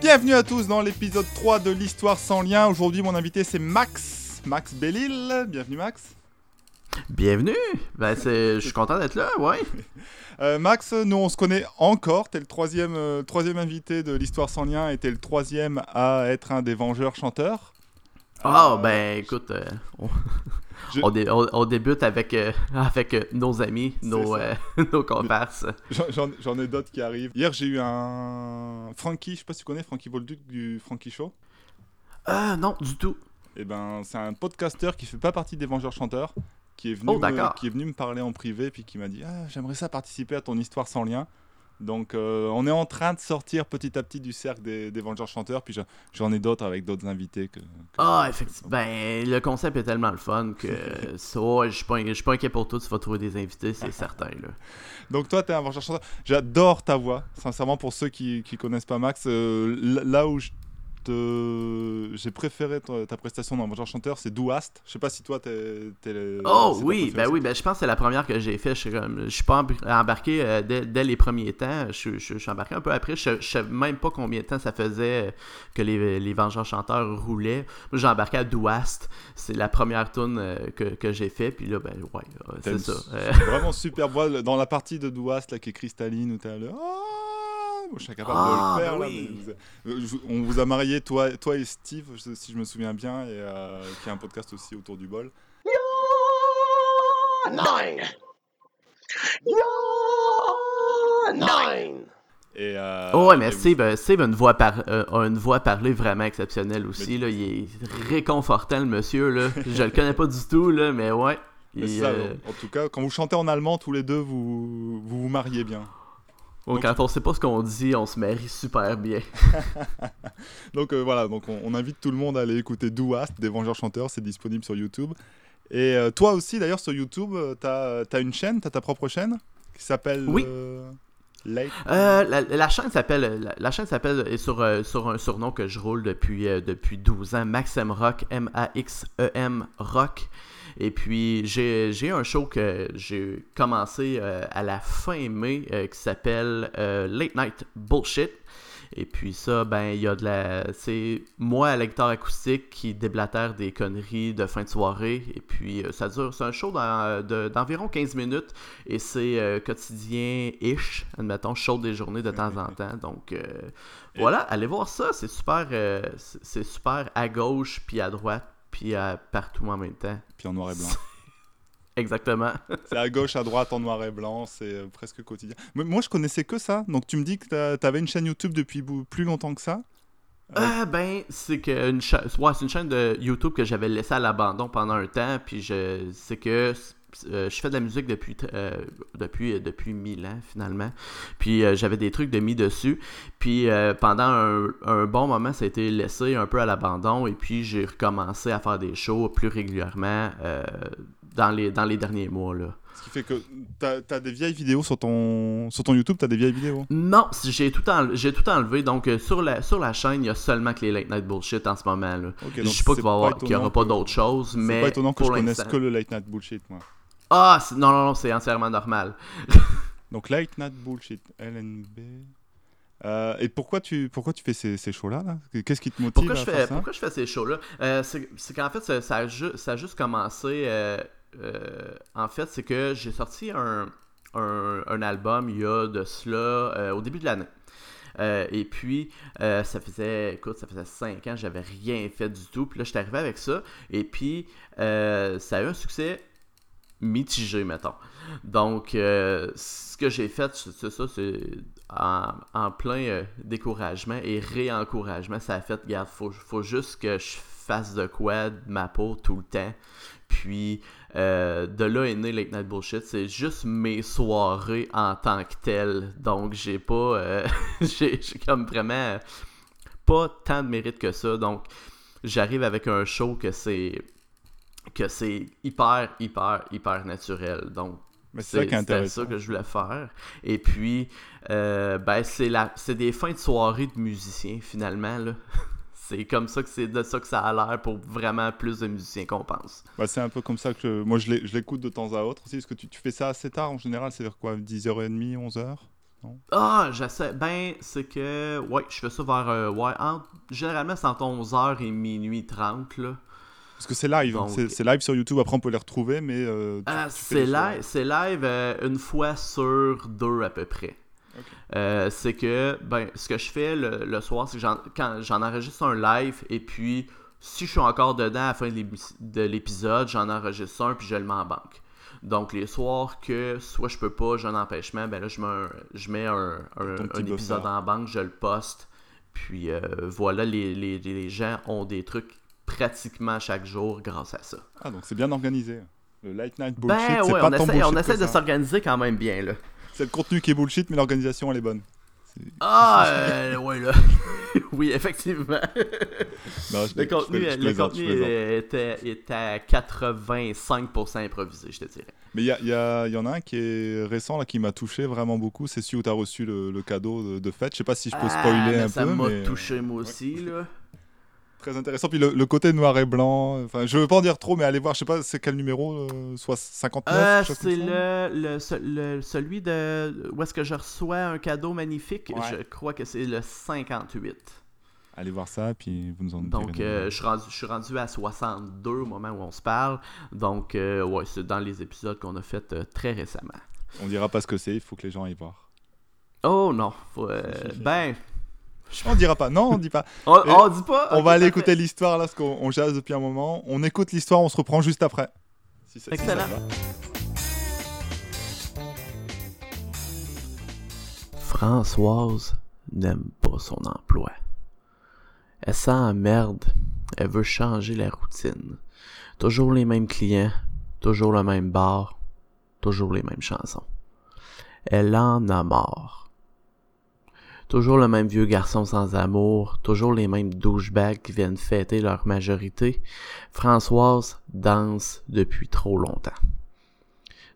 Bienvenue à tous dans l'épisode 3 de l'Histoire sans lien. Aujourd'hui, mon invité c'est Max. Max Bellil. Bienvenue, Max. Bienvenue. Ben, je suis content d'être là, ouais. Euh, Max, nous on se connaît encore. T'es le troisième, euh, troisième invité de l'Histoire sans lien et t'es le troisième à être un des Vengeurs chanteurs. Ah, ben écoute, euh, on... Je- on, dé- on- on débute avec, euh, avec euh, nos amis, nos, euh, nos comparses. J'en- ai d'autres qui arrivent. Hier, j'ai eu un Frankie, je sais pas si tu connais Frankie Bolduc du Frankie Show. Ah, non, du tout. Et ben, c'est un podcasteur qui fait pas partie des Vengeurs chanteurs, qui est venu, Oh, me, qui est venu me parler en privé, puis qui m'a dit ah, j'aimerais ça participer à ton histoire sans lien. Donc, euh, on est en train de sortir petit à petit du cercle des, des Vengeurs chanteurs, puis j'en- ai d'autres avec d'autres invités. Que, que- Ah, effectivement. Ben, le concept est tellement le fun que ça, je suis pas, je suis pas inquiet pour toi, tu vas trouver des invités, c'est certain, là. Donc, toi, tu es un Vengeur chanteur. J'adore ta voix, sincèrement, pour ceux qui, qui connaissent pas Max. euh, là où je j'ai préféré ta, ta prestation dans Vengeur chanteur, c'est Douast. Je sais pas si toi, t'es. le- Oh oui, ben oui, ben je pense que c'est la première que j'ai fait. Je je suis pas embarqué euh, dès, dès les premiers temps. Je, suis- je- je suis embarqué un peu après. Je, je sais même pas combien de temps ça faisait que les, les Vengeurs chanteurs roulaient. Moi, j'ai embarqué à Douast. C'est la première tune euh, que, que j'ai fait. Puis là, ben ouais, euh, c'est ça. Vraiment super. Dans la partie de Douast là, qui est cristalline, où t'as le. Ah Moi, je suis incapable Ah, de le faire. bah là, oui. mais vous- je- on vous a marié, toi, toi et Steve, si je me souviens bien, et euh, qui a un podcast aussi autour du bol. Nine. You're nine. Et, euh, Oh ouais, mais et vous- Steve, euh, Steve a une voix, par- euh, a une voix parlée vraiment exceptionnelle aussi. Là. Il est réconfortant, le monsieur. Là. Je le connais pas du tout, là, mais ouais. mais Il, ça, euh, En tout cas, quand vous chantez en allemand, tous les deux, vous vous, vous mariez bien. Donc- quand on sait pas ce qu'on dit, on se marie super bien. Donc euh, voilà, donc on, on invite tout le monde à aller écouter Douast des Vengeurs Chanteurs, c'est disponible sur YouTube. Et euh, toi aussi, d'ailleurs, sur YouTube, euh, t'as as une chaîne, t'as ta propre chaîne qui s'appelle Oui. euh, Late? La, la chaîne s'appelle la, la chaîne s'appelle est sur, sur un surnom que je roule depuis, depuis 12 ans, Maxem Rock, M-A-X-E-M Rock. Et puis j'ai un show que j'ai commencé euh, à la fin mai euh, qui s'appelle euh, Late Night Bullshit. Et puis ça, ben il y a de la. C'est moi à la acoustique qui déblatère des conneries de fin de soirée. Et puis ça dure. C'est un show d'environ 15 minutes. Et c'est quotidien-ish, admettons, chaud des journées de temps en temps. Donc voilà, allez voir ça, c'est super, c'est super à gauche, puis à droite, puis partout en même temps. Puis en noir et blanc. Exactement. c'est à gauche, à droite, en noir et blanc, c'est euh, presque quotidien. Mais moi, je connaissais que ça. Donc tu me dis que t'avais une chaîne YouTube depuis plus longtemps que ça. Euh, ben, c'est que une cha- ouais, c'est une chaîne de YouTube que j'avais laissée à l'abandon pendant un temps, puis je c'est que euh, je fais de la musique depuis euh, depuis euh, depuis mille ans finalement. Puis j'avais des trucs de mis dessus. Puis pendant un, un bon moment, ça a été laissé un peu à l'abandon et puis j'ai recommencé à faire des shows plus régulièrement dans les dans les derniers mois là. Ce qui fait que t'as as des vieilles vidéos sur ton, sur ton YouTube, t'as des vieilles vidéos? Non, j'ai tout, j'ai tout enlevé. Donc, sur, la, sur la chaîne, il y a seulement que les late night bullshit en ce moment. Là. Ok, je sais pas qu'il va y avoir- étonnant qu'il n'y aura pas d'autres choses, mais pas étonnant que pour je connaisse que le Late Night Bullshit, moi. Ah, non, non, non, c'est entièrement normal. Donc Late Night Bullshit, LNB. Euh, et pourquoi tu, pourquoi tu fais ces, ces shows-là là? Qu'est-ce qui te motive Pourquoi à je, faire fais, ça? pourquoi je fais ces shows-là? Euh, C'est qu'en fait, ça, ça a ju- ça a juste commencé. euh, euh, en fait, c'est que j'ai sorti un, un, un album il y a de cela au début de l'année. Euh, et puis, euh, ça faisait, écoute, ça faisait 5 ans, j'avais rien fait du tout. Puis là, j'étais arrivé avec ça. Et puis, euh, ça a eu un succès mitigé, mettons. Donc, euh, ce que j'ai fait, c'est ça, c'est en, plein euh, découragement et réencouragement. Ça a fait, regarde, faut, juste que je fasse de quoi de ma peau tout le temps. Puis, euh, de là est né Late Night Bullshit. C'est juste mes soirées en tant que telles. Donc, j'ai pas. j'ai comme vraiment pas tant de mérite que ça. Donc, j'arrive avec un show que c'est que c'est hyper, hyper, hyper naturel. Donc, c'est ça que je voulais faire. Et puis, euh, ben, c'est la, c'est des fins de soirée de musiciens, finalement, là. C'est comme ça que c'est de ça que ça a l'air pour vraiment plus de musiciens qu'on pense. Bah, c'est un peu comme ça que je- moi je l'écoute de temps à autre aussi, parce que tu, tu fais ça assez tard en général, c'est vers quoi? 10h30, 11h Ah, j'essaie. Ben, c'est que. Ouais, je fais ça vers. euh, ouais, entre- généralement, c'est entre 11h et minuit 30, là. Parce que c'est live, hein. C'est live sur YouTube, après on peut les retrouver, mais... euh, Ah, c'est live, c'est live euh, une fois sur deux à peu près. Euh, c'est que, ben, ce que je fais le, le soir, c'est que j'en- quand j'en enregistre un live et puis si je suis encore dedans à la fin de l'épisode, j'en enregistre un puis je le mets en banque. Donc les soirs que soit je peux pas, j'ai un empêchement, ben là je mets un, je mets un, un- un épisode en banque, je le poste. Puis euh, voilà, les, les, les gens ont des trucs pratiquement chaque jour grâce à ça. Ah, donc c'est bien organisé. Le Late Night Bullshit, Ben c'est ouais, pas on tant essaie, bullshit on essaie de ça. s'organiser quand même bien là. C'est le contenu qui est bullshit, mais l'organisation, elle est bonne. Ah, euh, ouais, là. oui, effectivement. Non, Le contenu, le plaisante. était, était à 85% improvisé, je te dirais. Mais il y, y, y en a un qui est récent, là, qui m'a touché vraiment beaucoup. C'est celui où tu as reçu le, le cadeau de, de fête. Je sais pas si je peux Ah, spoiler mais un ça peu, m'a mais touché moi aussi, là. Très intéressant. Puis le, le côté noir et blanc. Enfin, je veux pas en dire trop, mais allez voir. Je sais pas, c'est quel numéro euh, Soit 59 Euh, c'est le, le, le- celui de où est-ce que je reçois un cadeau magnifique? Ouais. Je crois que c'est le 58. Allez voir ça, puis vous nous en direz Donc, euh, je, suis rendu, je suis rendu à 62 au moment où on se parle. Donc, euh, ouais, c'est dans les épisodes qu'on a fait euh, très récemment. On dira pas ce que c'est. Il faut que les gens aillent voir. Oh non, faut, euh, ben, On dira pas. Non, on dit pas. on, dit pas? On va aller écouter l'histoire là, parce qu'on on jase depuis un moment. On écoute l'histoire, on se reprend juste après. Si ça- si ça Excellent. va. Françoise n'aime pas son emploi. Elle s'emmerde. Elle veut changer la routine. Toujours les mêmes clients, toujours le même bar, toujours les mêmes chansons. Elle en a marre. Toujours le même vieux garçon sans amour, toujours les mêmes douchebags qui viennent fêter leur majorité. Françoise danse depuis trop longtemps.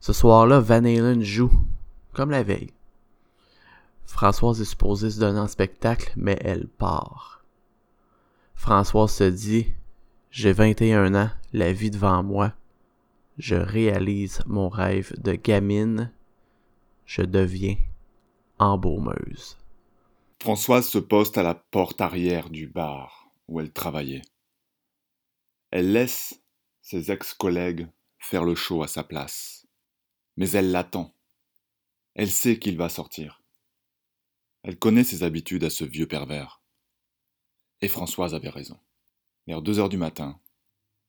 Ce soir-là, Van Halen joue, comme la veille. Françoise est supposée se donner en spectacle, mais elle part. Françoise se dit J'ai 21 ans, la vie devant moi. Je réalise mon rêve de gamine. Je deviens embaumeuse. Françoise se poste à la porte arrière du bar où elle travaillait. Elle laisse ses ex-collègues faire le show à sa place. Mais elle l'attend. Elle sait qu'il va sortir. Elle connaît ses habitudes à ce vieux pervers. Et Françoise avait raison. Vers deux heures du matin,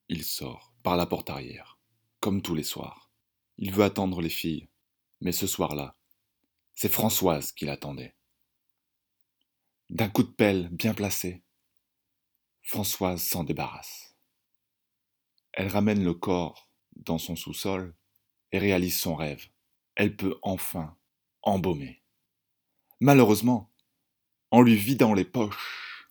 il sort par la porte arrière, comme tous les soirs. Il veut attendre les filles, mais ce soir-là, c'est Françoise qui l'attendait. D'un coup de pelle bien placé, Françoise s'en débarrasse. Elle ramène le corps dans son sous-sol et réalise son rêve. Elle peut enfin embaumer. Malheureusement, en lui vidant les poches,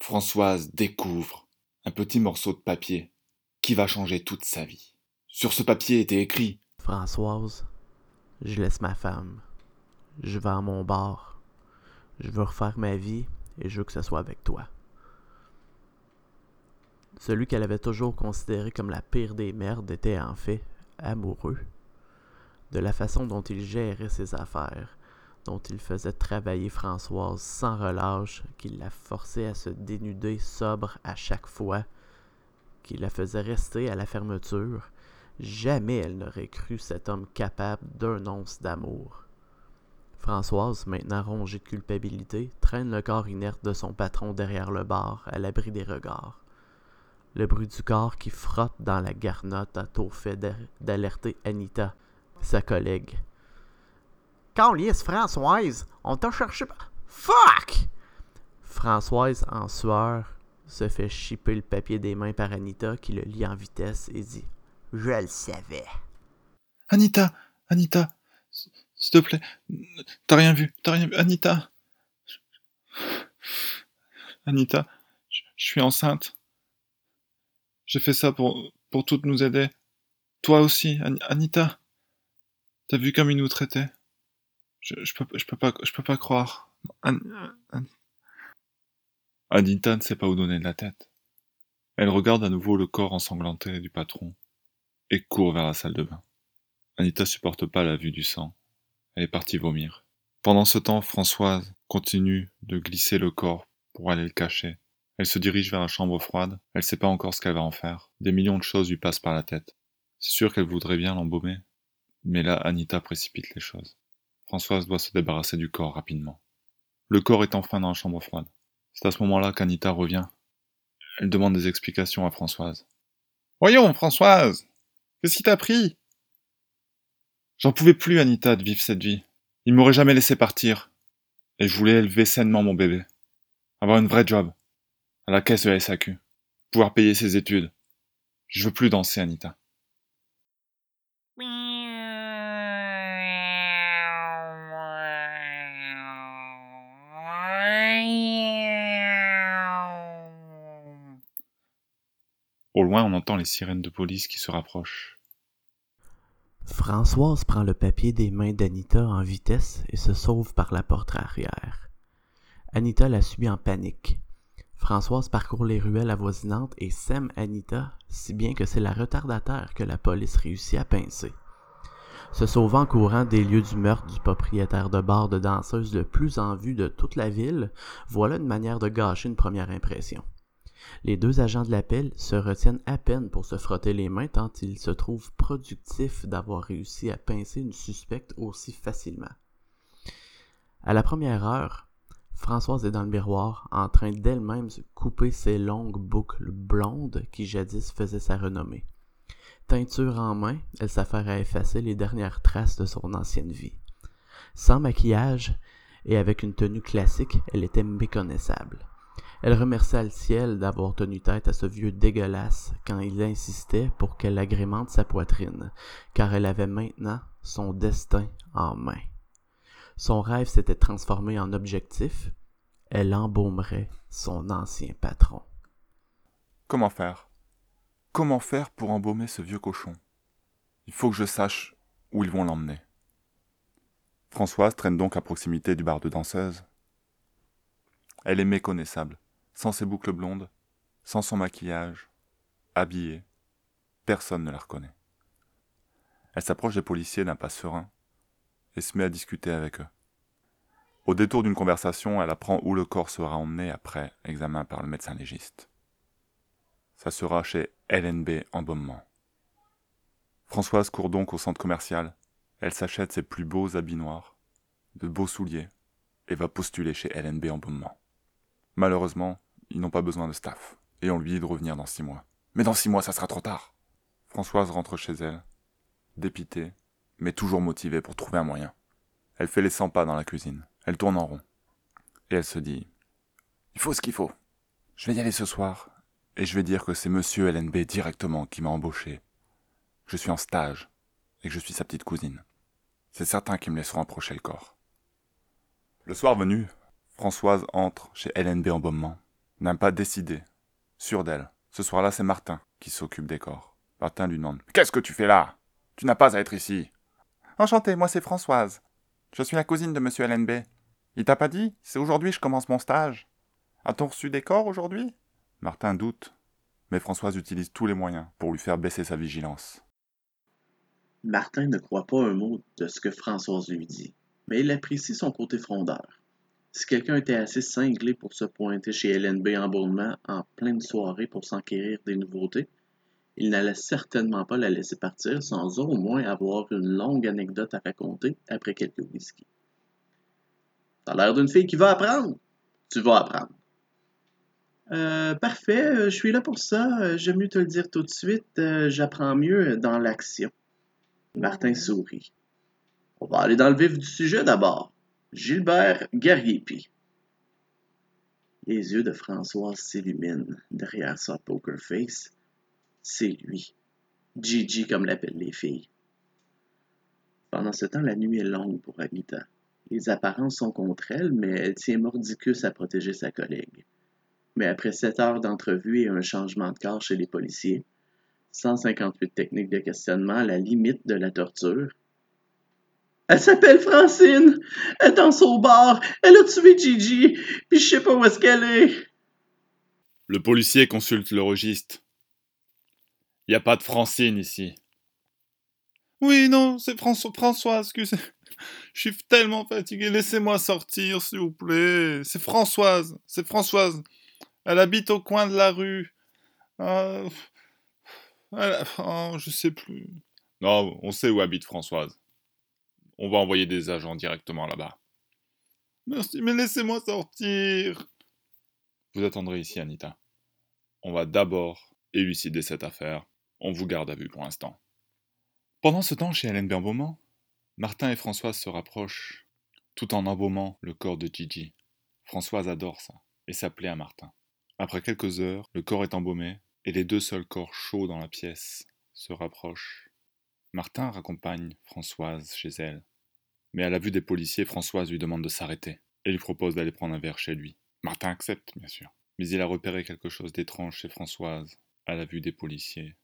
Françoise découvre un petit morceau de papier qui va changer toute sa vie. Sur ce papier était écrit Françoise, je laisse ma femme. Je vais à mon bar. Je veux refaire ma vie et je veux que ce soit avec toi. Celui qu'elle avait toujours considéré comme la pire des merdes était en fait amoureux de la façon dont il gérait ses affaires, dont il faisait travailler Françoise sans relâche, qu'il la forçait à se dénuder sobre à chaque fois, qu'il la faisait rester à la fermeture. Jamais elle n'aurait cru cet homme capable d'un once d'amour. Françoise, maintenant rongée de culpabilité, traîne le corps inerte de son patron derrière le bar, à l'abri des regards. Le bruit du corps qui frotte dans la garnotte a tôt fait d'a- d'alerter Anita, sa collègue. Calice, Françoise, on t'a cherché. Fuck! Françoise, en sueur, se fait chipper le papier des mains par Anita qui le lit en vitesse et dit Je le savais. Anita, Anita, s'il te plaît, t'as rien vu, t'as rien vu, Anita. Anita, je suis enceinte. J'ai fait ça pour, pour toutes nous aider. Toi aussi, An- Anita. T'as vu comme il nous traitait je, je, peux, je, pas, je croire. An- An- Anita ne sait pas où donner de la tête. Elle regarde à nouveau le corps ensanglanté du patron et court vers la salle de bain. Anita supporte pas la vue du sang. Elle est partie vomir. Pendant ce temps, Françoise continue de glisser le corps pour aller le cacher. Elle se dirige vers la chambre froide, elle sait pas encore ce qu'elle va en faire. Des millions de choses lui passent par la tête. C'est sûr qu'elle voudrait bien l'embaumer, mais là Anita précipite les choses. Françoise doit se débarrasser du corps rapidement. Le corps est enfin dans la chambre froide. C'est à ce moment-là qu'Anita revient. Elle demande des explications à Françoise. Voyons, Françoise, qu'est-ce qui t'a pris? J'en pouvais plus, Anita, de vivre cette vie. Il m'aurait jamais laissé partir. Et je voulais élever sainement mon bébé. Avoir une vraie job. À la caisse de la SAQ. Pouvoir payer ses études. Je veux plus danser, Anita. Au loin, on entend les sirènes de police qui se rapprochent. Françoise prend le papier des mains d'Anita en vitesse et se sauve par la porte arrière. Anita la suit en panique. Françoise parcourt les ruelles avoisinantes et sème Anita, si bien que c'est la retardataire que la police réussit à pincer. Se sauvant courant des lieux du meurtre du propriétaire de bar de danseuse le plus en vue de toute la ville, voilà une manière de gâcher une première impression. Les deux agents de l'appel se retiennent à peine pour se frotter les mains tant ils se trouvent productifs d'avoir réussi à pincer une suspecte aussi facilement. À la première heure, Françoise est dans le miroir, en train d'elle-même se couper ses longues boucles blondes qui jadis faisaient sa renommée. Teinture en main, elle s'affaire à effacer les dernières traces de son ancienne vie. Sans maquillage et avec une tenue classique, elle était méconnaissable. Elle remercia le ciel d'avoir tenu tête à ce vieux dégueulasse quand il insistait pour qu'elle agrémente sa poitrine, car elle avait maintenant son destin en main. Son rêve s'était transformé en objectif, elle embaumerait son ancien patron. Comment faire? Comment faire pour embaumer ce vieux cochon? Il faut que je sache où ils vont l'emmener. Françoise traîne donc à proximité du bar de danseuse. Elle est méconnaissable sans ses boucles blondes, sans son maquillage, habillée. Personne ne la reconnaît. Elle s'approche des policiers d'un pas serein et se met à discuter avec eux. Au détour d'une conversation, elle apprend où le corps sera emmené après examen par le médecin légiste. Ça sera chez LNB Embaumement. Françoise court donc au centre commercial. Elle s'achète ses plus beaux habits noirs, de beaux souliers, et va postuler chez LNB Embaumement. Malheureusement, ils n'ont pas besoin de staff. Et on lui dit de revenir dans six mois. Mais dans six mois, ça sera trop tard. Françoise rentre chez elle, dépitée, mais toujours motivée pour trouver un moyen. Elle fait les 100 pas dans la cuisine. Elle tourne en rond. Et elle se dit Il faut ce qu'il faut. Je vais y aller ce soir. Et je vais dire que c'est monsieur LNB directement qui m'a embauché. Je suis en stage. Et que je suis sa petite cousine. C'est certain qu'ils me laisseront approcher le corps. Le soir venu, Françoise entre chez LNB Embaumement n'a pas décidé. Sûr d'elle. Ce soir-là, c'est Martin qui s'occupe des corps. Martin lui demande Qu'est-ce que tu fais là? Tu n'as pas à être ici. Enchanté, moi c'est Françoise. Je suis la cousine de monsieur LNB. Il t'a pas dit? C'est aujourd'hui que je commence mon stage. A-t-on reçu des corps aujourd'hui? Martin doute, mais Françoise utilise tous les moyens pour lui faire baisser sa vigilance. Martin ne croit pas un mot de ce que Françoise lui dit, mais il apprécie son côté frondeur. Si quelqu'un était assez cinglé pour se pointer chez LNB en Bournement en pleine soirée pour s'enquérir des nouveautés, il n'allait certainement pas la laisser partir sans au moins avoir une longue anecdote à raconter après quelques whisky. T'as l'air d'une fille qui va apprendre. Tu vas apprendre. Euh, parfait, euh, je suis là pour ça. Euh, j'aime mieux te le dire tout de suite. Euh, j'apprends mieux dans l'action. Martin sourit. On va aller dans le vif du sujet d'abord. Gilbert Gariepi. Les yeux de Françoise s'illuminent derrière sa poker face. C'est lui. Gigi, comme l'appellent les filles. Pendant ce temps, la nuit est longue pour Anita. Les apparences sont contre elle, mais elle tient mordicus à protéger sa collègue. Mais après sept heures d'entrevue et un changement de corps chez les policiers, 158 techniques de questionnement à la limite de la torture, elle s'appelle Francine. Elle danse au bar. Elle a tué Gigi. Puis je sais pas où est-ce qu'elle est. Le policier consulte le registre. N'y a pas de Francine ici. Oui, non, c'est François, François, excusez. Je suis tellement fatigué. Laissez-moi sortir, s'il vous plaît. C'est Françoise. C'est Françoise. Elle habite au coin de la rue. Ah, oh, je sais plus. Non, on sait où habite Françoise. On va envoyer des agents directement là-bas. Merci, mais laissez-moi sortir. Vous attendrez ici, Anita. On va d'abord élucider cette affaire. On vous garde à vue pour l'instant. Pendant ce temps, chez Hélène Berbaumont, Martin et Françoise se rapprochent, tout en embaumant le corps de Gigi. Françoise adore ça, et ça plaît à Martin. Après quelques heures, le corps est embaumé, et les deux seuls corps chauds dans la pièce se rapprochent. Martin raccompagne Françoise chez elle. Mais à la vue des policiers, Françoise lui demande de s'arrêter, et lui propose d'aller prendre un verre chez lui. Martin accepte, bien sûr. Mais il a repéré quelque chose d'étrange chez Françoise, à la vue des policiers.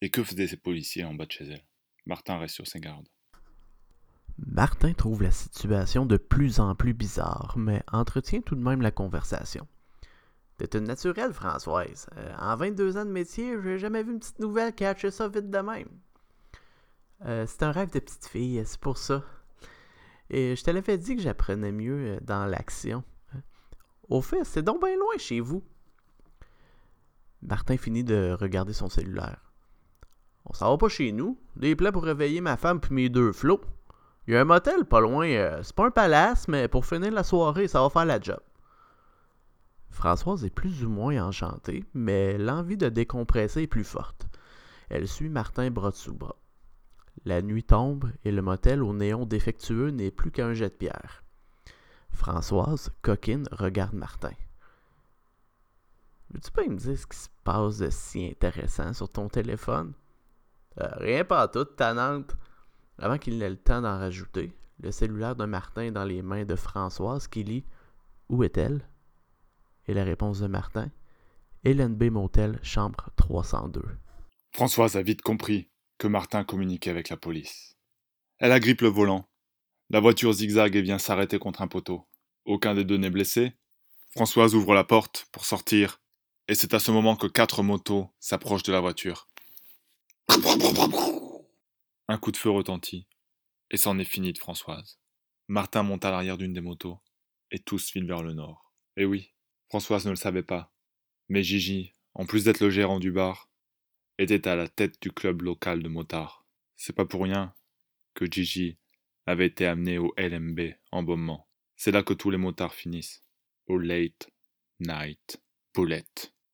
Et que faisaient ces policiers en bas de chez elle? Martin reste sur ses gardes. Martin trouve la situation de plus en plus bizarre, mais entretient tout de même la conversation. T'es une naturelle, Françoise. Euh, en 22 ans de métier, j'ai jamais vu une petite nouvelle catcher ça vite de même. Euh, c'est un rêve de petite fille, c'est pour ça. Et je te l'avais dit que j'apprenais mieux euh, dans l'action. Au fait, c'est donc bien loin chez vous. Martin finit de regarder son cellulaire. On s'en va pas chez nous. Des plats pour réveiller ma femme puis mes deux flots. Il y a un motel pas loin. euh, c'est pas un palace, mais pour finir la soirée, ça va faire la job. Françoise est plus ou moins enchantée, mais l'envie de décompresser est plus forte. Elle suit Martin bras dessous bras. La nuit tombe et le motel au néon défectueux n'est plus qu'un jet de pierre. Françoise, coquine, regarde Martin. Veux-tu pas me dire ce qui se passe de si intéressant sur ton téléphone? Euh, rien pas tout, tannante. Avant qu'il n'ait le temps d'en rajouter, le cellulaire de Martin est dans les mains de Françoise qui lit Où est-elle Et la réponse de Martin Hélène B. Motel, chambre 302. Françoise a vite compris que Martin communiquait avec la police. Elle agrippe le volant. La voiture zigzague et vient s'arrêter contre un poteau. Aucun des deux n'est blessé. Françoise ouvre la porte pour sortir, et c'est à ce moment que quatre motos s'approchent de la voiture. Un coup de feu retentit, et c'en est fini de Françoise. Martin monte à l'arrière d'une des motos, et tous filent vers le nord. Et oui, Françoise ne le savait pas, mais Gigi, en plus d'être le gérant du bar, était à la tête du club local de motards. C'est pas pour rien que Gigi avait été amené au LMB en Beaumont. C'est là que tous les motards finissent, au Late Night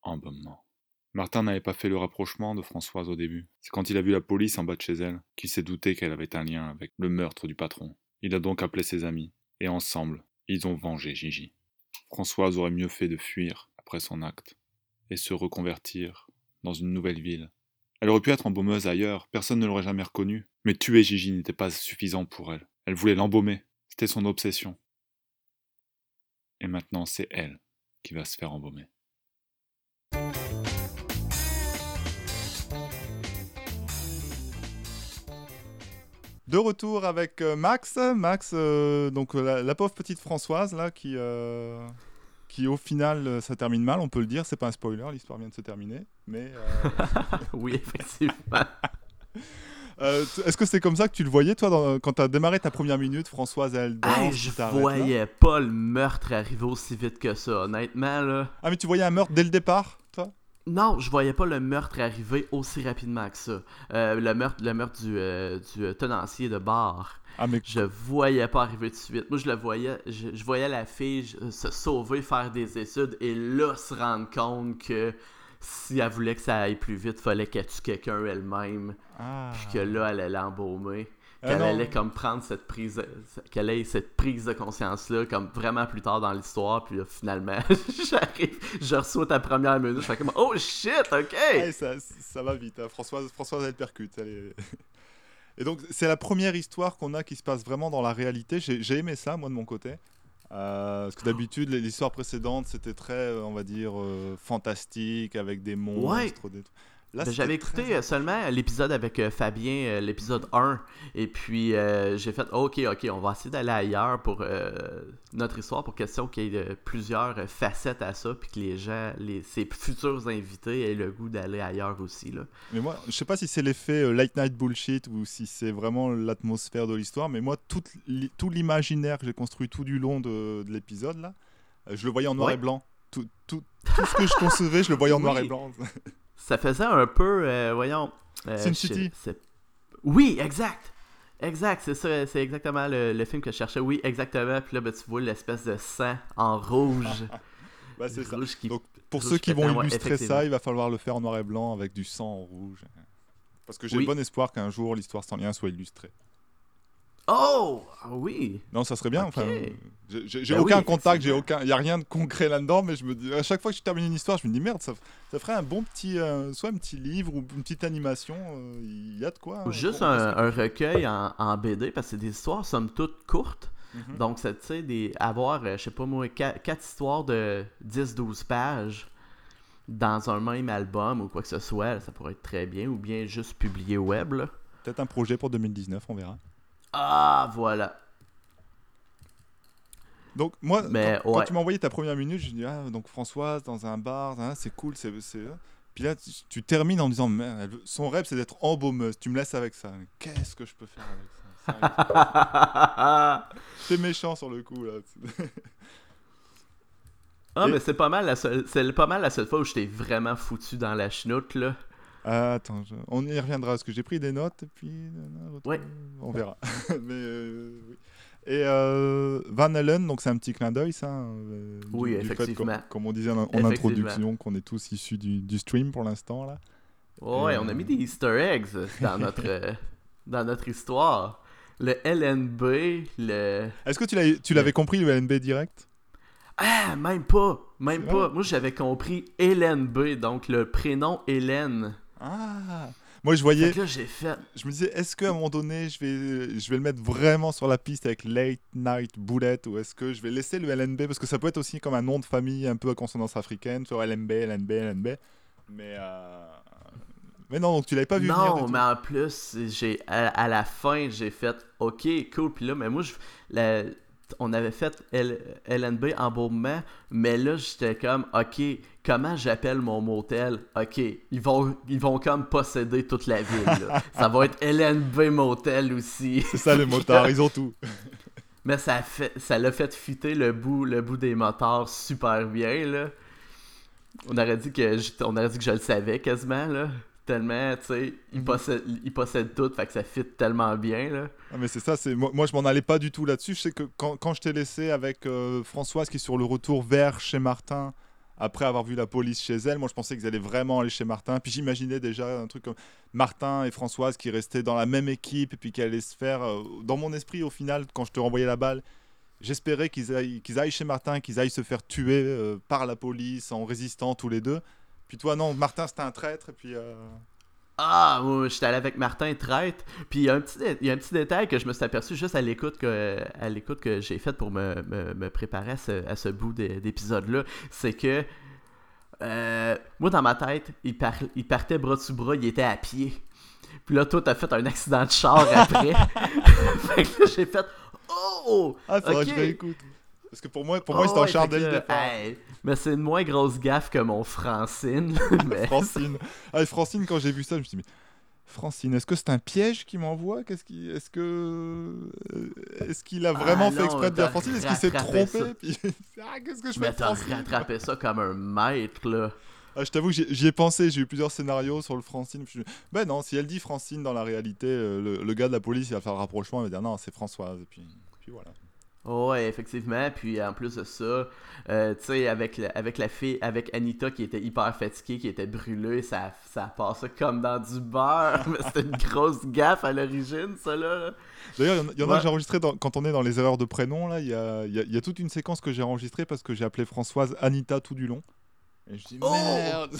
en Beaumont. Martin n'avait pas fait le rapprochement de Françoise au début. C'est quand il a vu la police en bas de chez elle qu'il s'est douté qu'elle avait un lien avec le meurtre du patron. Il a donc appelé ses amis, et ensemble, ils ont vengé Gigi. Françoise aurait mieux fait de fuir après son acte, et se reconvertir dans une nouvelle ville. Elle aurait pu être embaumeuse ailleurs, personne ne l'aurait jamais reconnue, mais tuer Gigi n'était pas suffisant pour elle. Elle voulait l'embaumer, c'était son obsession. Et maintenant, c'est elle qui va se faire embaumer. De retour avec euh, Max. Max, euh, donc euh, la, pauvre petite Françoise, là, qui, qui au final, euh, ça termine mal, on peut le dire. C'est pas un spoiler, l'histoire vient de se terminer. Mais euh, oui, effectivement. euh, est-ce que c'est comme ça que tu le voyais, toi, dans- quand tu as démarré ta première minute, Françoise, elle danse, Hey, je là? voyais pas le meurtre arriver aussi vite que ça, honnêtement, là. Ah, mais tu voyais un meurtre dès le départ, Non, je voyais pas le meurtre arriver aussi rapidement que ça. Euh, le meurtre, le meurtre du, euh, du euh, tenancier de bar. Ah, mais Je voyais pas arriver tout de suite. Moi, je le voyais, je, je voyais la fille je- se sauver, faire des études et là se rendre compte que si elle voulait que ça aille plus vite, fallait qu'elle tue quelqu'un elle-même. Ah. Puis que là, elle allait embaumer. Ah Qu'elle allait comme prendre cette prise, qu'elle ait cette prise de conscience-là, comme vraiment plus tard dans l'histoire. Puis là, finalement, j'arrive, je reçois ta première minute, je fais comme Oh shit, ok! Ouais, ça, ça va vite. hein. Françoise, Françoise, elle percute. elle est- Et donc, c'est la première histoire qu'on a qui se passe vraiment dans la réalité. J'ai aimé ça, moi, de mon côté. Euh, parce que d'habitude, l'histoire précédente, c'était très, euh, on va dire, euh, fantastique, avec des monstres. des- Ben, c'était J'avais écouté euh, seulement l'épisode avec euh, Fabien, euh, l'épisode 1, et puis euh, j'ai fait ok, ok, on va essayer d'aller ailleurs pour euh, notre histoire, pour question qu'il y ait euh, plusieurs euh, facettes à ça, puis que les gens, les, ses futurs invités aient le goût d'aller ailleurs aussi. Là. Mais moi, je sais pas si c'est l'effet euh, late night bullshit ou si c'est vraiment l'atmosphère de l'histoire, mais moi, tout, tout l'imaginaire que j'ai construit tout du long de, de l'épisode, là, euh, je le voyais en noir Ouais. et blanc. Tout, tout, tout ce que je concevais, je le voyais en noir Oui. et blanc. Ça faisait un peu, euh, voyons. euh, Sin City. c'est- Oui, exact. Exact, c'est ça, c'est exactement le, le film que je cherchais. Oui, exactement. Puis là, ben, tu vois l'espèce de sang en rouge. C'est ça. Qui- Donc, pour rouge ceux qui vont illustrer ça, il va falloir le faire en noir et blanc avec du sang en rouge. Parce que j'ai Oui. bon espoir qu'un jour l'histoire sans lien soit illustrée. Oh, ah oui. Non, ça serait bien. Enfin, j'ai- Ben aucun oui, contact, j'ai aucun, il y a rien de concret là-dedans, mais je me dis à chaque fois que je termine une histoire, je me dis merde, ça, ça ferait un bon petit, euh, soit un petit livre ou une petite animation. euh, Il y a de quoi. Ou hein, juste un, un recueil en, en BD, parce que c'est des histoires somme toute courtes. Mhm. Donc, c'est, tu sais, des, avoir, euh, je sais pas moi, 4, histoires de 10-12 pages dans un même album ou quoi que ce soit, là, ça pourrait être très bien. Ou bien juste publié web. Peut-être un projet pour 2019, on verra. Ah, voilà. Donc moi, Mais, quand, tu m'as envoyé ta première minute, je dis ah donc Françoise dans un bar, hein, c'est cool, c'est Puis là, tu, tu termines en disant Merde, son rêve c'est d'être embaumeuse. Tu me laisses avec ça. Qu'est-ce que je peux faire avec ça? Ah, C'est méchant sur le coup là. Et- mais c'est pas mal la seule, c'est pas mal la seule fois où je t'ai vraiment foutu dans la chenoute, là. Ah, attends, je- on y reviendra parce que j'ai pris des notes et puis euh, Ouais. on verra. Mais euh, oui. Et euh, Van Allen, donc c'est un petit clin d'œil ça. euh, du- Oui, du fait, effectivement. comme, comme on disait en, introduction, qu'on est tous issus du, du stream pour l'instant là. Ouais, Euh. on a mis des Easter eggs dans notre, euh, dans notre histoire. Le LNB, le. Est-ce que tu l'avais compris le LNB direct? Ah, même pas! Même pas! Moi, j'avais compris LNB, donc le prénom Hélène. Ah Moi je voyais, là, j'ai fait. je me disais, est-ce qu'à un moment donné je vais, je vais le mettre vraiment sur la piste avec Late Night Bullet ou est-ce que je vais laisser le LNB parce que ça peut être aussi comme un nom de famille un peu à consonance africaine, vois, LNB, LNB, LNB. Mais, euh, mais non, donc tu l'avais pas vu Non, mais en plus, j'ai à, à la fin, j'ai fait OK, cool. Puis là, mais moi, je, la- on avait fait L- LNB embaumement, mais là, j'étais comme OK, comment j'appelle mon motel? OK, ils vont, ils vont comme posséder toute la ville. là. Ça va être LNB Motel aussi. C'est ça les motards, ils ont tout. Mais ça fait, ça l'a fait fitter le bout, le bout des motards super bien là. On aurait dit que je, on aurait dit que je le savais quasiment là. Tellement, tu sais, ils Mhm. possèdent, ils possèdent tout, fait que ça fit tellement bien là. Ah, mais c'est ça, c'est moi, moi, je m'en allais pas du tout là-dessus. Je sais que quand, quand je t'ai laissé avec euh, Françoise qui est sur le retour vers chez Martin, après avoir vu la police chez elle, moi je pensais qu'ils allaient vraiment aller chez Martin. Puis j'imaginais déjà un truc comme Martin et Françoise qui restaient dans la même équipe et puis qui allaient se faire. euh, dans mon esprit, au final, quand je te renvoyais la balle, j'espérais qu'ils aillent, qu'ils aillent chez Martin, qu'ils aillent se faire tuer euh, par la police en résistant tous les deux. Puis toi, non, Martin c'était un traître et puis. euh, Ah, moi, j'étais allé avec Martin Traite. Puis il y, a un petit il y a un petit détail que je me suis aperçu juste à l'écoute que, à l'écoute que j'ai faite pour me, me- me préparer à ce, à ce bout d'é- d'épisode-là. C'est que euh, moi, dans ma tête, il, par- il partait bras dessus bras, il était à pied. Puis là, toi, t'as fait un accident de char après. fait que là, j'ai fait Oh! Ah, faudrait Ok. que je réécoute. Parce que pour moi, pour moi Oh, c'était ouais, char que hey, mais c'est une moins grosse gaffe que mon Francine. mais... Francine. Ah, Francine, quand j'ai vu ça, je me suis dit, mais Francine, est-ce que c'est un piège qu'il m'envoie? Qu'est-ce qui, est-ce que, euh, est-ce qu'il a vraiment Ah fait non, exprès de dire Francine? Est-ce qu'il s'est trompé? Puis, ah, qu'est-ce que je fais Mais t'as rattrapé ça comme un maître, là. Ah, Je t'avoue, j'y j'y ai pensé. J'ai eu plusieurs scénarios sur le Francine. Je ben non, si elle dit Francine dans la réalité, euh, le, le gars de la police, il va faire le rapprochement, il va dire non, c'est Françoise. Et puis, puis voilà. Ouais, effectivement. Puis en plus de ça, euh, tu sais, avec, le- avec la fille, avec Anita qui était hyper fatiguée, qui était brûlée, ça, ça passait comme dans du beurre. Mais c'était une grosse gaffe à l'origine, ça là. D'ailleurs, il y en a- il y en a, Ouais. que j'ai enregistré dans- quand on est dans les erreurs de prénom. Là, il y a, y a toute une séquence que j'ai enregistrée parce que j'ai appelé Françoise Anita tout du long. Et je dis Oh merde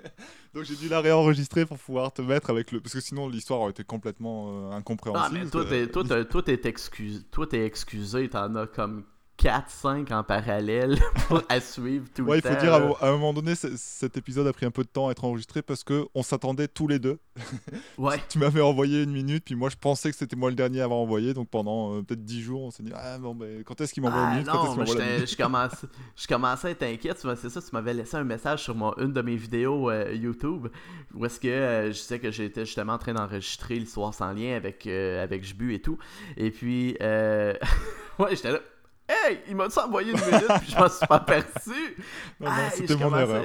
Donc j'ai dû la réenregistrer pour pouvoir te mettre avec le. Parce que sinon l'histoire aurait été complètement euh, incompréhensible. mais toi, t'es, toi, t'es, toi, t'es excusé, toi, t'es excusé, t'en as comme 4-5 en parallèle pour à suivre tout Ouais, le il temps. faut dire, à, un moment donné, cet épisode a pris un peu de temps à être enregistré parce que on s'attendait tous les deux. Ouais. Tu m'avais envoyé une minute, puis moi je pensais que c'était moi le dernier à avoir envoyé, donc pendant euh, peut-être 10 jours, on s'est dit, ah bon, ben, quand est-ce qu'il m'envoie une Ah, minute? Quand est-ce non, qu'il m'envoie j'étais- minute? je commençais, je commençais à être vois, C'est ça, tu m'avais laissé un message sur mon, une de mes vidéos euh, YouTube où est-ce que euh, je disais que j'étais justement en train d'enregistrer l'histoire sans lien avec, avec Jbu et tout. Et puis, ouais, j'étais là. Hey, il m'a-tu envoyé une minute puis je m'en suis pas aperçu? Non, non, Hey, c'était mon erreur.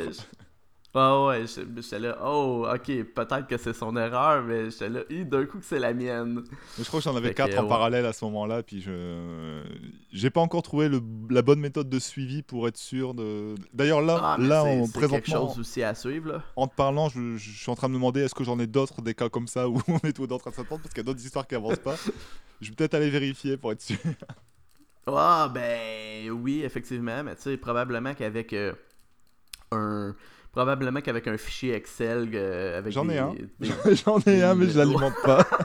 Ah ouais, j'étais là, oh, ok, peut-être que c'est son erreur, mais j'étais là, d'un coup que c'est la mienne. Je crois que j'en avais 4 en ouais. parallèle à ce moment-là, puis je j'ai pas encore trouvé le- la bonne méthode de suivi pour être sûr de. D'ailleurs là, Ah, là, en c'est quelque présentement, chose aussi à suivre, là. en te parlant, je, je suis en train de me demander est-ce que j'en ai d'autres des cas comme ça où on est tous d'autres à s'attendre parce qu'il y a d'autres histoires qui avancent pas. je vais peut-être aller vérifier pour être sûr. Ah, ben oui, effectivement, mais tu sais, probablement qu'avec euh, un. Probablement qu'avec un fichier Excel euh, avec J'en ai des- un. des- J'en ai un, mais je l'alimente pas.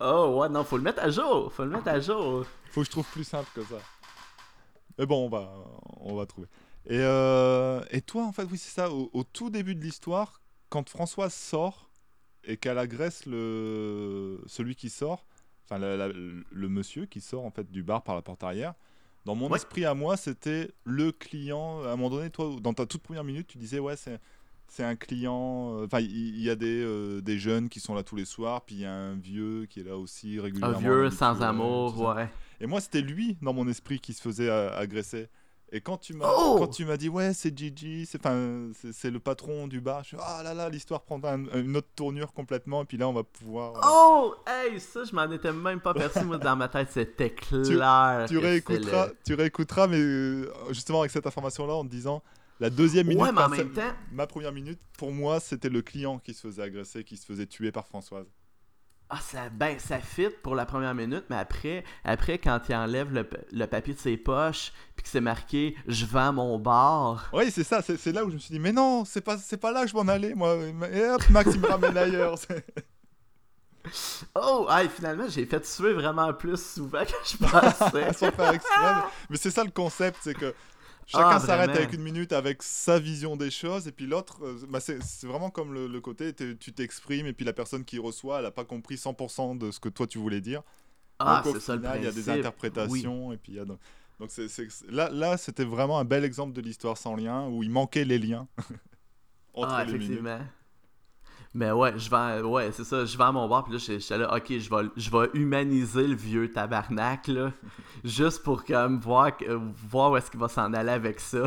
Oh ouais, non, faut le mettre à jour, faut le mettre à jour. Faut que je trouve plus simple que ça. Mais bon, on va, on va trouver. Et, euh, et toi, en fait, oui, c'est ça. Au, au tout début de l'histoire, quand Françoise sort et qu'elle agresse le, celui qui sort, enfin la- la- le monsieur qui sort en fait du bar par la porte arrière, dans mon Ouais. esprit à moi, c'était le client. À un moment donné, toi, dans ta toute première minute, tu disais ouais, c'est c'est un client. euh, Enfin, il y, a des, euh, des jeunes qui sont là tous les soirs, puis il y a un vieux qui est là aussi Un régulièrement. vieux habitué, sans amour, ouais. Et moi, c'était lui dans mon esprit qui se faisait agresser. Et quand tu m'as Oh quand tu m'as dit ouais c'est Gigi, c'est enfin c'est le patron du bar, je suis ah là là l'histoire prend un- une autre tournure complètement et puis là on va pouvoir. euh, Oh, hey, ça, je m'en étais même pas perçu, moi, dans ma tête, c'était clair. tu réécouteras, tu réécouteras mais euh, justement avec cette information là en te disant la deuxième minute, Ouais, mais en enfin, même temps, ma première minute pour moi c'était le client qui se faisait agresser, qui se faisait tuer par Françoise. Ah, ça, ben, ça fit pour la première minute, mais après, après quand il enlève le, le papier de ses poches, puis que c'est marqué « Je vends mon bar Oui c'est ça, c'est là où je me suis dit mais non c'est pas c'est pas là que je m'en allais moi et hop Max il me ramène ailleurs. c'est- ». Oh, hey, finalement, j'ai fait tuer vraiment plus souvent que je pensais. sans faire exprès. mais- Mais c'est ça le concept, c'est que chacun Ah, s'arrête avec une minute avec sa vision des choses, et puis l'autre, euh, bah, c'est vraiment comme le, le côté, tu t'exprimes, et puis la personne qui reçoit, elle a pas compris 100% de ce que toi tu voulais dire. Ah, c'est ça le il y a des interprétations, et puis il y a... Donc là c'était vraiment un bel exemple de l'histoire sans lien, où il manquait les liens entre Ah, les minutes. Mais ouais, je vais, ouais, c'est ça, je vais à mon bar, puis là, j'étais là, ok, je vais, je vais humaniser le vieux tabarnak, là, juste pour comme voir, voir où est-ce qu'il va s'en aller avec ça.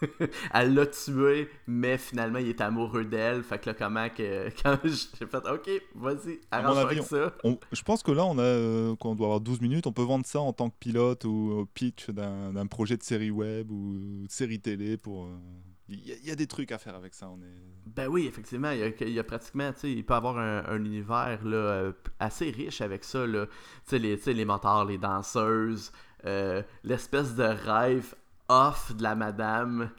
Elle l'a tué, mais finalement, il est amoureux d'elle, fait que là, comment que, quand j'ai fait, ok, vas-y, arrange avec ça. On- je pense que là, on a, euh, qu'on doit avoir 12 minutes, on peut vendre ça en tant que pilote ou au pitch d'un d'un projet de série web ou de série télé pour... euh, Il y, a- il y a des trucs à faire avec ça. On est... Ben oui, effectivement, il y a, il y a pratiquement, tu sais, il peut avoir un, un univers là, euh, assez riche avec ça. Tu sais, les, les motards, les danseuses, euh, l'espèce de rêve off de la madame.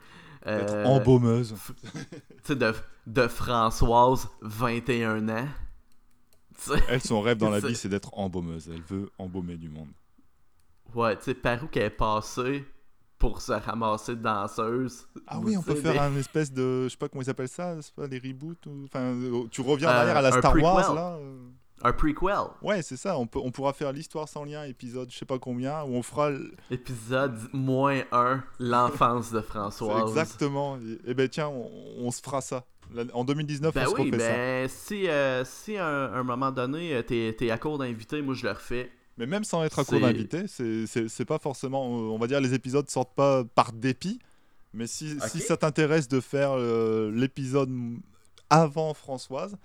Être euh, embaumeuse. tu sais, de, de Françoise, 21 ans. Elle, son rêve dans la vie, c'est d'être embaumeuse. Elle veut embaumer du monde. ouais, tu sais, par où qu'elle est passée pour se ramasser de danseuse. Ah oui, on peut faire des- un espèce de... Je sais pas comment ils appellent ça, c'est pas des reboots ou... Enfin, euh, tu reviens en Euh, arrière à la Star Wars, là euh. Un prequel. Ouais, c'est ça. On, peut, on pourra faire l'histoire sans lien, épisode je sais pas combien, où on fera... l- Épisode moins 1, l'enfance de c'est Françoise. Exactement. Et, et ben tiens, on, on se fera ça. En 2019, Ben on se refait ça? ben si, euh, si à un, un moment donné, t'es t'es à court d'invités, moi je le refais. Mais même sans être à court C'est- d'invité, c'est- c'est c'est pas forcément. euh, On va dire les épisodes sortent pas par dépit. Mais si, si Ok. ça t'intéresse de faire euh, l'épisode avant Françoise,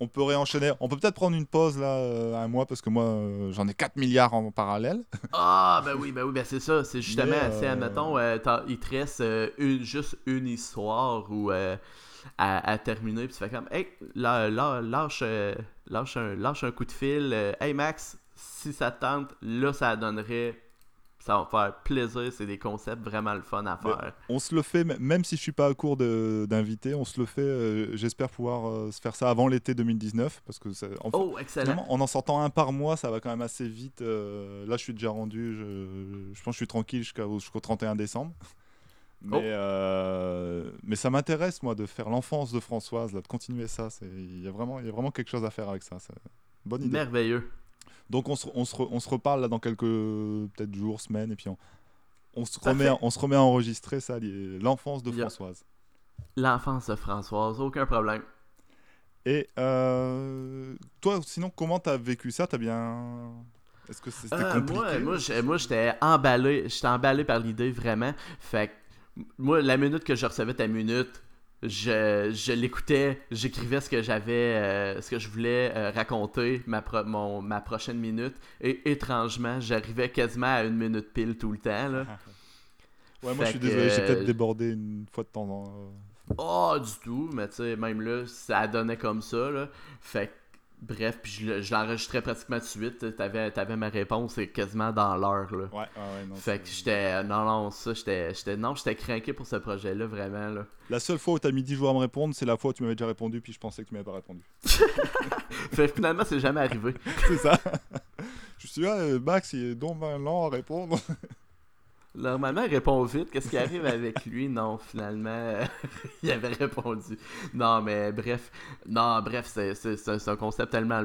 on peut réenchaîner. On peut peut-être prendre une pause là, euh, un mois, parce que moi euh, j'en ai 4 milliards en parallèle. Ah, ben oui, ben oui, ben c'est ça. C'est justement, euh, admettons, il te reste une, juste une histoire euh, à, à terminer, puis tu fais comme, hey, là, là, lâche, lâche, un, lâche un coup de fil. hey Max, si ça te tente, là, ça donnerait Ça va me faire plaisir. C'est des concepts vraiment le fun à Mais- faire. On se le fait, même si je suis pas à court d'invités, on se le fait. euh, J'espère pouvoir euh, se faire ça avant l'été 2019 parce que ça- en, Oh, excellent. en en sortant un par mois, ça va quand même assez vite. euh, là, je suis déjà rendu. Je, je pense que je suis tranquille jusqu'au jusqu'au 31 décembre. Mais, Oh. euh, mais ça m'intéresse moi de faire l'enfance de Françoise, là, de continuer ça. Il y a vraiment, y a vraiment quelque chose à faire avec ça. Bonne idée. Merveilleux. Donc on se, on se re- on se reparle là dans quelques peut-être jours, semaines, et puis on, on, se, remet, à- on se remet à enregistrer ça, l'enfance de Yeah. Françoise. L'enfance de Françoise, aucun problème. Et euh, toi, sinon, comment t'as vécu ça? T'as bien. Est-ce que c'était Euh, compliqué? moi, moi, j'étais emballé, j'étais emballé par l'idée vraiment. Fait que, moi, la minute que je recevais ta minute, je, je l'écoutais, j'écrivais ce que j'avais, euh, ce que je voulais euh, raconter, ma, pro- mon, ma prochaine minute. Et étrangement, j'arrivais quasiment à une minute pile tout le temps. Là. Ouais, moi je suis désolé, j'ai euh, peut-être débordé une fois de temps en temps. Oh, du tout, mais tu sais, même là, ça donnait comme ça, là. Fait que, bref, puis je, je l'enregistrais pratiquement tout de suite. T'avais, t'avais ma réponse quasiment dans l'heure, là. Ouais, ouais, ouais, non, Fait que j'étais. Non, non, ça, j'étais. j'étais non, j'étais craqué pour ce projet-là, vraiment, là. La seule fois où t'as mis 10 jours à me répondre, c'est la fois où tu m'avais déjà répondu, puis je pensais que tu m'avais pas répondu. Fait que finalement, c'est jamais arrivé. c'est ça Je suis là, euh, Max, il est donc 20 lent à répondre. Normalement, il répond vite. Qu'est-ce qui arrive avec lui? Non, finalement, il avait répondu. Non, mais bref. Non, bref, c'est, un concept tellement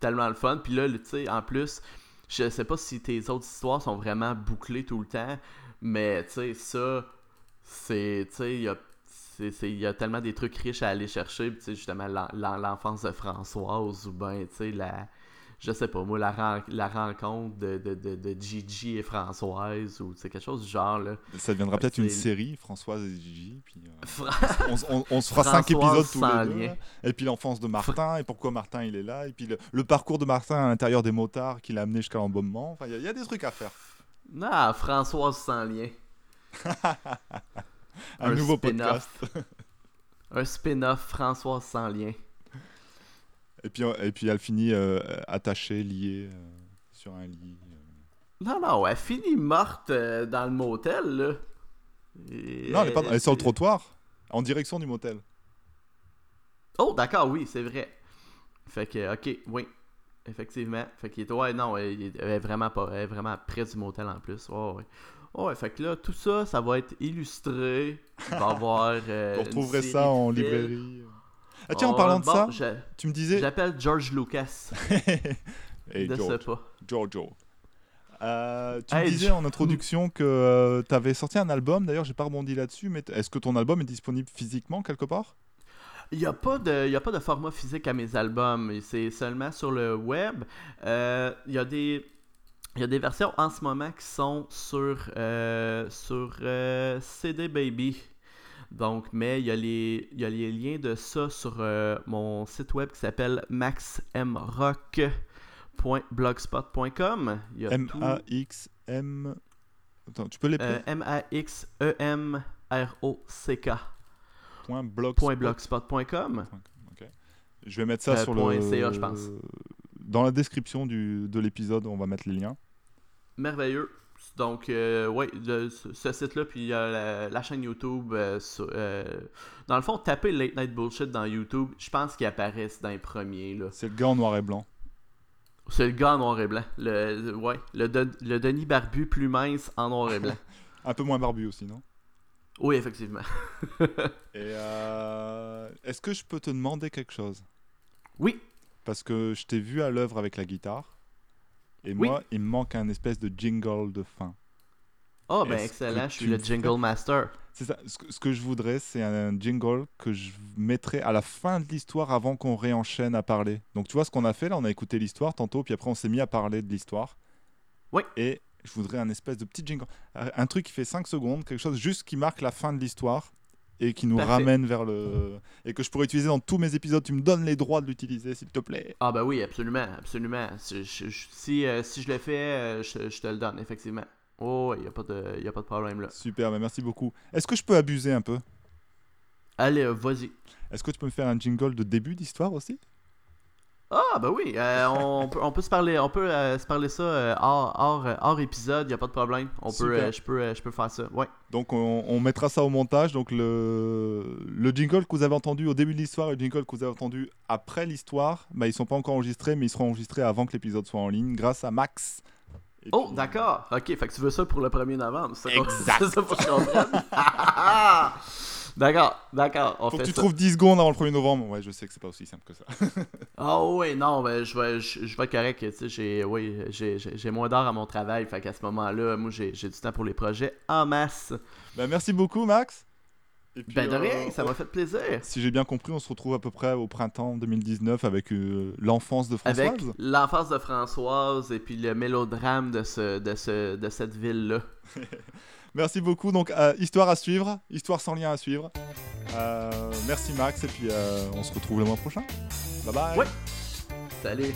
tellement le fun. Puis là, tu sais, en plus, je sais pas si tes autres histoires sont vraiment bouclées tout le temps, mais tu sais, ça, c'est. Tu sais, il y a. Il y a tellement des trucs riches à aller chercher, justement, l'en- l'en- l'enfance de Françoise, ou ben, tu sais, la, je sais pas moi, la, ren- la rencontre de, de, de, de Gigi et Françoise, ou c'est quelque chose du genre, là. Ça deviendra peut-être une série, Françoise et Gigi, puis euh, Fra- on, s- on- on se fera 5 Françoise épisodes tous les deux. lien. Et puis l'enfance de Martin, et pourquoi Martin il est là, et puis le, le parcours de Martin à l'intérieur des motards qu'il a amené jusqu'à l'embaumement. Enfin, il y a- il y, a des trucs à faire. Non, Françoise sans lien. Un, Un nouveau spin-off. podcast. Un spin-off Françoise sans lien. Et puis, et puis elle finit euh, attachée, liée euh, sur un lit. euh. Non, non, elle finit morte dans le motel, là. Et Non, elle est, pas, elle est sur le trottoir, en direction du motel. Oh, d'accord, oui, c'est vrai. Fait que, ok, oui. Effectivement. Fait qu'il est. Ouais, non, elle est, elle est vraiment pas. Elle est vraiment près du motel en plus. Ouais, ouais. Ouais, fait que là, tout ça, ça va être illustré. Il va avoir. retrouverez série ça en librairie. Ah tiens, en parlant de bon, ça, je- tu me disais... J'appelle George Lucas. hey, de ce George, pas. Giorgio. Euh, tu Hey, me disais en introduction que tu avais sorti un album, d'ailleurs j'ai pas rebondi là-dessus, mais est-ce que ton album est disponible physiquement quelque part? Il n'y a, pas de- y a pas de format physique à mes albums, et c'est seulement sur le web. Euh, Il y a des. Il y a des versions en ce moment qui sont sur, euh, sur euh, CD Baby. Donc, mais il y, a les, il y a les liens de ça sur euh, mon site web qui s'appelle maxmrock.blogspot.com. Tout- M-A-X-M. Attends, tu peux les euh, M-A-X-E-M-R-O-C-K. Blogspot.com. Je vais mettre ça Euh, sur le. CA, je pense. Dans la description du, de l'épisode, on va mettre les liens. Merveilleux. Donc, euh, ouais, le- ce, site-là, puis il y a la, la chaîne YouTube. euh, sur- euh, dans le fond, tapez Late Night Bullshit dans YouTube. Je pense qu'ils apparaissent dans les premiers. là. C'est le gars en noir et blanc. C'est le gars en noir et blanc. Le, le- ouais, le, De- le Denis Barbu plus mince en noir et blanc. Un peu moins barbu aussi, non? Oui, effectivement. Et euh, est-ce que je peux te demander quelque chose? Oui. Parce que je t'ai vu à l'œuvre avec la guitare. Et Oui. moi, il me manque un espèce de jingle de fin. Oh, ben excellent. Je suis le Jingle Master. C'est ça. Ce que, ce que je voudrais, c'est un jingle que je mettrais à la fin de l'histoire avant qu'on réenchaîne à parler. Donc, tu vois ce qu'on a fait là? On a écouté l'histoire tantôt, puis après, on s'est mis à parler de l'histoire. Oui. Et je voudrais un espèce de petit jingle. Un un truc qui fait 5 secondes, quelque chose juste qui marque la fin de l'histoire et qui nous Parfait. ramène vers le. Et que je pourrais utiliser dans tous mes épisodes. Tu me donnes les droits de l'utiliser, s'il te plaît. Ah, ben oui, absolument. Absolument. Si, je- je- si, euh, si je le fais, euh, je, je te le donne, effectivement. Oh, il n'y a, pas de- y a pas de problème là. Super, mais merci beaucoup. Est-ce que je peux abuser un peu? Allez, euh, vas-y. Est-ce que tu peux me faire un jingle de début d'histoire aussi? Ah, bah oui, euh, on, peut, on peut se parler, on peut euh, se parler ça euh, hors, hors, hors épisode, y a pas de problème. On peut, Super. je peux, je peux faire ça. Ouais. Donc on, on mettra ça au montage. Donc le, le jingle que vous avez entendu au début de l'histoire et le jingle que vous avez entendu après l'histoire, bah, ils sont pas encore enregistrés, mais ils seront enregistrés avant que l'épisode soit en ligne, grâce à Max. Et Oh, puis- d'accord. Ok, fait que tu veux ça pour le 1er novembre. C'est ça Exact. C'est ça pour. d'accord, d'accord. Faut fait que tu ça. trouves 10 secondes avant le 1er novembre. Ouais, je sais que c'est pas aussi simple que ça. Ah oui, non, ben, je vais, je, je vais correct. Tu sais, j'ai, oui, j'ai, moins d'heures à mon travail. Fait qu'à ce moment-là, moi, j'ai, du temps pour les projets en masse. Bah, merci beaucoup, Max. Et puis, Ben de euh, rien, ça m'a fait plaisir. Si j'ai bien compris, on se retrouve à peu près au printemps 2019 avec euh, l'enfance de Françoise. Avec l'enfance de Françoise et puis le mélodrame de, ce, de, ce, de cette ville-là. Merci beaucoup. Donc, euh, histoire à suivre, histoire sans lien à suivre. Euh, merci Max, et puis euh, on se retrouve le mois prochain. Bye bye. Ouais. Salut.